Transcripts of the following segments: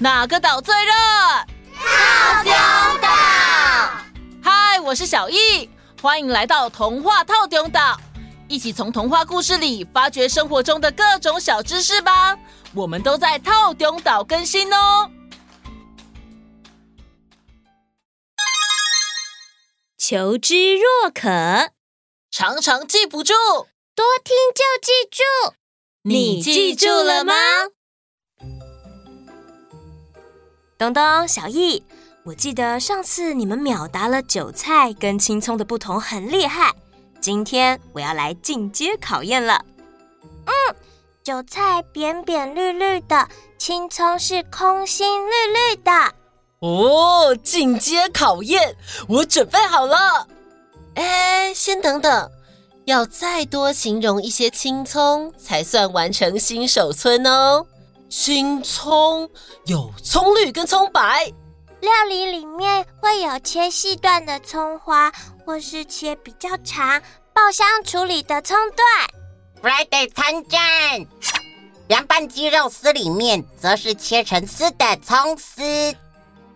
哪个岛最热？套丢岛。嗨，我是小艺，欢迎来到童话套丢岛，一起从童话故事里发掘生活中的各种小知识吧。我们都在套丢岛更新哦。求知若渴，常常记不住，多听就记住。你记住了吗？东东、小易，我记得上次你们秒答了韭菜跟青葱的不同，很厉害。今天我要来进阶考验了。嗯，韭菜扁扁绿绿的，青葱是空心绿绿的。哦，进阶考验，我准备好了。哎，先等等。要再多形容一些青葱，才算完成新手村哦。青葱有葱绿跟葱白，料理里面会有切细段的葱花，或是切比较长爆香处理的葱段。Friday 参战，凉拌鸡肉丝里面则是切成丝的葱丝。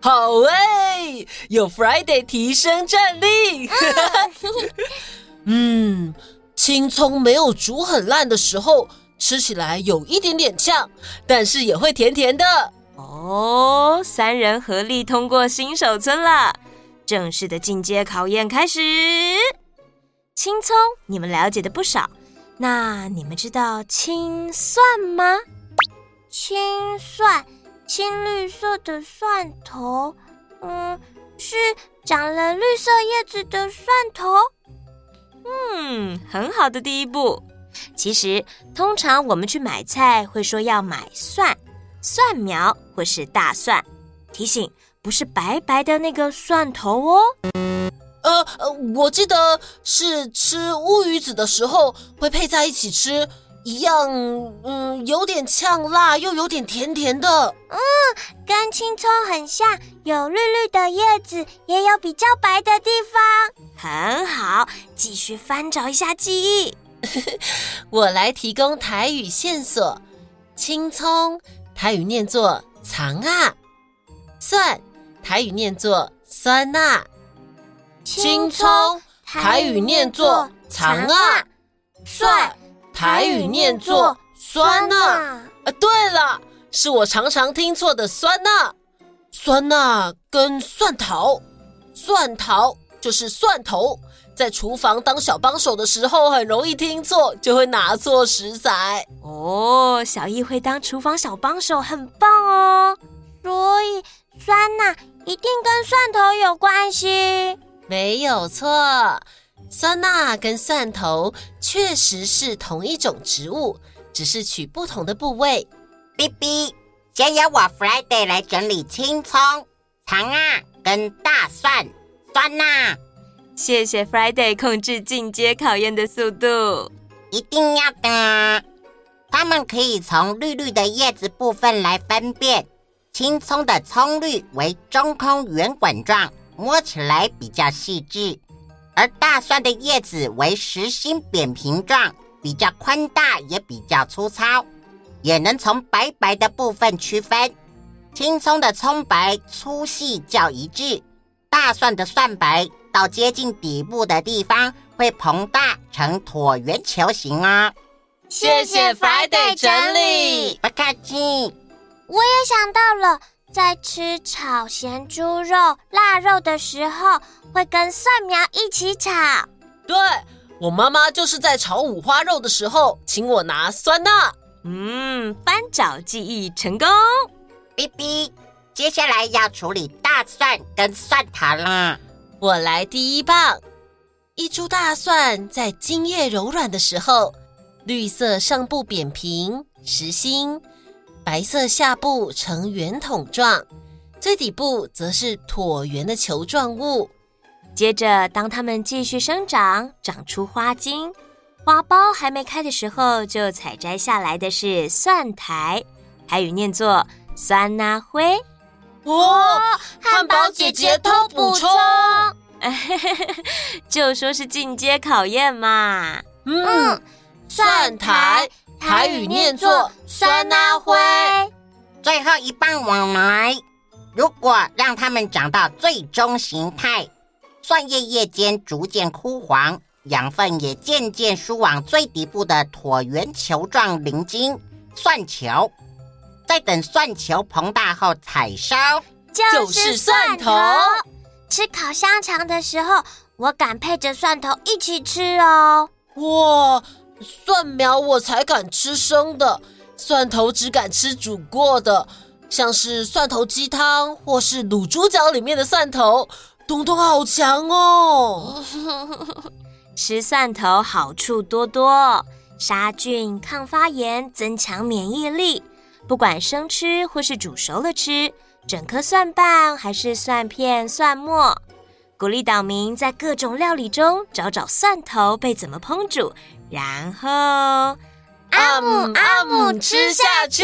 好哎，有 Friday 提升战力。嗯，青葱没有煮很烂的时候，吃起来有一点点呛，但是也会甜甜的。哦，三人合力通过新手村了，正式的进阶考验开始。青葱你们了解的不少，那你们知道青蒜吗？青蒜，青绿色的蒜头，嗯，是长了绿色叶子的蒜头。嗯，很好的第一步。其实，通常我们去买菜会说要买蒜、蒜苗或是大蒜。提醒，不是白白的那个蒜头哦。呃呃，我记得是吃乌鱼子的时候会配在一起吃，一样，嗯，有点呛辣，又有点甜甜的。嗯，跟青葱很像，有绿绿的叶子，也有比较白的地方。很好，继续翻找一下记忆。我来提供台语线索：青葱台语念作“长啊”，蒜台语念作“酸啊”，青葱台语念作“长啊”，蒜台语念作“酸啊”。啊，对了，是我常常听错的“酸啊”，酸啊跟蒜头，蒜头。就是蒜头，在厨房当小帮手的时候，很容易听错，就会拿错食材。哦，小易会当厨房小帮手，很棒哦。所以酸钠一定跟蒜头有关系？没有错，酸钠跟蒜头确实是同一种植物，只是取不同的部位。B B，，先由我 Friday 来整理青葱、长啊跟大蒜。酸呐！谢谢 Friday 控制进阶考验的速度，一定要的。他们可以从绿绿的叶子部分来分辨，青葱的葱绿为中空圆滚状，摸起来比较细致；而大蒜的叶子为实心扁平状，比较宽大也比较粗糙，也能从白白的部分区分。青葱的葱白粗细较一致。大蒜的蒜白到接近底部的地方会膨大成椭圆球形哦。谢谢 Friday 整理，不客气。我也想到了，在吃炒咸猪肉、腊肉的时候，会跟蒜苗一起炒。对，我妈妈就是在炒五花肉的时候，请我拿酸辣。嗯，翻找记忆成功。哔哔。接下来要处理大蒜跟蒜头了，我来第一棒。一株大蒜在茎叶柔软的时候，绿色上部扁平实心，白色下部呈圆筒状，最底部则是椭圆的球状物。接着，当它们继续生长，长出花茎，花苞还没开的时候，就采摘下来的是蒜苔，台语念作酸莴灰。哇！汉堡姐姐偷补充，就说是进阶考验嘛。嗯，蒜苔台语念作酸莴灰。最最后一棒往来。如果让它们长到最终形态，蒜叶叶尖逐渐枯黄，养分也渐渐输往最底部的椭圆球状鳞茎——蒜球。再等蒜球膨大后采收，就是蒜头。吃烤香肠的时候，我敢配着蒜头一起吃哦。哇，蒜苗我才敢吃生的，蒜头只敢吃煮过的，像是蒜头鸡汤或是卤猪脚里面的蒜头，东东好强哦。吃蒜头好处多多，杀菌、抗发炎、增强免疫力。不管生吃或是煮熟了吃，整颗蒜瓣还是蒜片、蒜末，鼓励岛民在各种料理中找找蒜头被怎么烹煮，然后阿姆阿姆吃下去。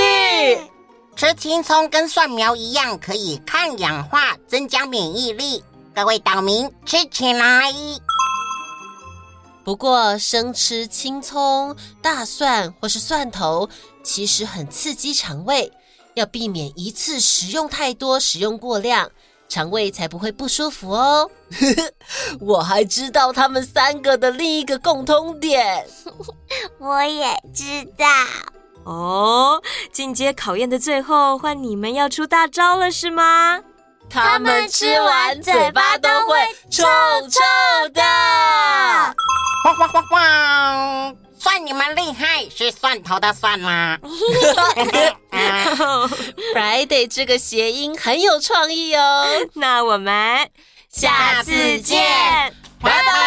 吃青葱跟蒜苗一样，可以抗氧化、增加免疫力。各位岛民吃起来。不过生吃青葱、大蒜或是蒜头。其实很刺激肠胃，要避免一次食用太多，食用过量，肠胃才不会不舒服哦。我还知道他们三个的另一个共通点，我也知道。哦，进阶考验的最后，换你们要出大招了，是吗？他们吃完嘴巴都会臭臭的。哗哗哗哗。算你们厉害，是蒜头的蒜吗？Friday 这个谐音很有创意哦。那我们下次见，拜拜。